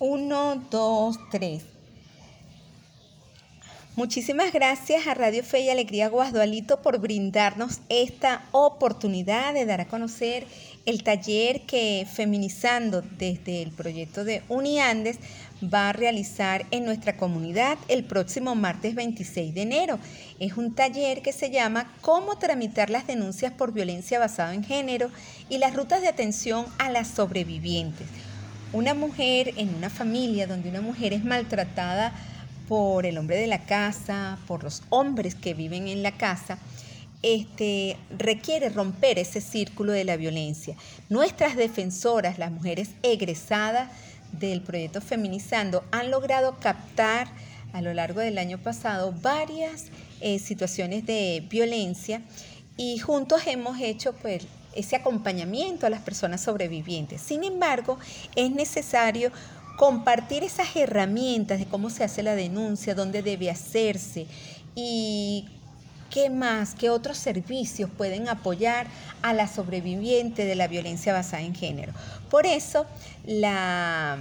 1, 2, 3. Muchísimas gracias a Radio Fe y Alegría Guasdualito por brindarnos esta oportunidad de dar a conocer el taller que Feminizando desde el proyecto de Uniandes va a realizar en nuestra comunidad el próximo martes 26 de enero. Es un taller que se llama Cómo tramitar las denuncias por violencia basada en género y las rutas de atención a las sobrevivientes. Una mujer en una familia donde una mujer es maltratada por el hombre de la casa, por los hombres que viven en la casa, este, requiere romper ese círculo de la violencia. Nuestras defensoras, las mujeres egresadas del proyecto Feminizando, han logrado captar a lo largo del año pasado varias eh, situaciones de violencia y juntos hemos hecho pues ese acompañamiento a las personas sobrevivientes. Sin embargo, es necesario compartir esas herramientas de cómo se hace la denuncia, dónde debe hacerse y qué más, qué otros servicios pueden apoyar a la sobreviviente de la violencia basada en género. Por eso, la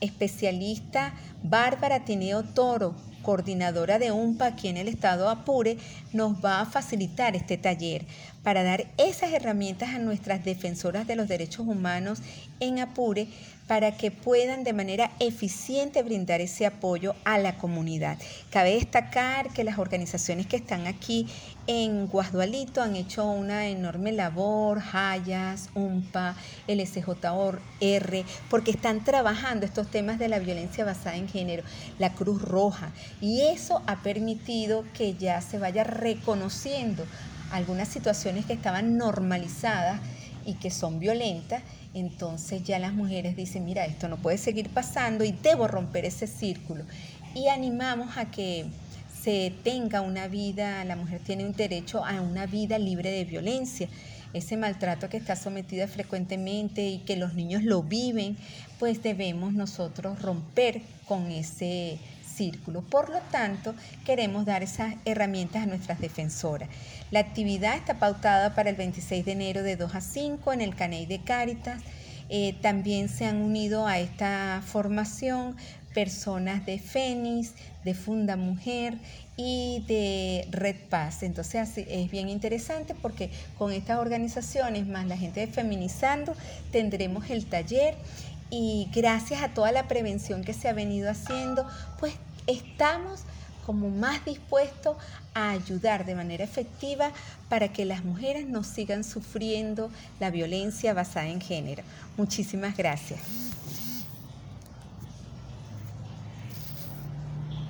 especialista Bárbara Tineo Toro, coordinadora de UMPA aquí en el estado Apure, nos va a facilitar este taller para dar esas herramientas a nuestras defensoras de los derechos humanos en Apure para que puedan de manera eficiente brindar ese apoyo a la comunidad. Cabe destacar que las organizaciones que están aquí en Guasdualito han hecho una enorme labor, Hayas, UMPA, LSJR, porque están trabajando estos temas de la violencia basada en género, la Cruz Roja, y eso ha permitido que ya se vaya reconociendo algunas situaciones que estaban normalizadas y que son violentas, entonces ya las mujeres dicen, mira, esto no puede seguir pasando y debo romper ese círculo. Y animamos a que se tenga una vida, la mujer tiene un derecho a una vida libre de violencia. Ese maltrato que está sometida frecuentemente y que los niños lo viven, pues debemos nosotros romper con ese círculo. Por lo tanto, queremos dar esas herramientas a nuestras defensoras. La actividad está pautada para el 26 de enero de 2 a 5 en el Caney de Cáritas. Eh, también se han unido a esta formación personas de FENIS, de Funda Mujer y de Red Paz. Entonces es bien interesante porque con estas organizaciones más la gente de Feminizando tendremos el taller y gracias a toda la prevención que se ha venido haciendo, pues estamos como más dispuestos a ayudar de manera efectiva para que las mujeres no sigan sufriendo la violencia basada en género. Muchísimas gracias.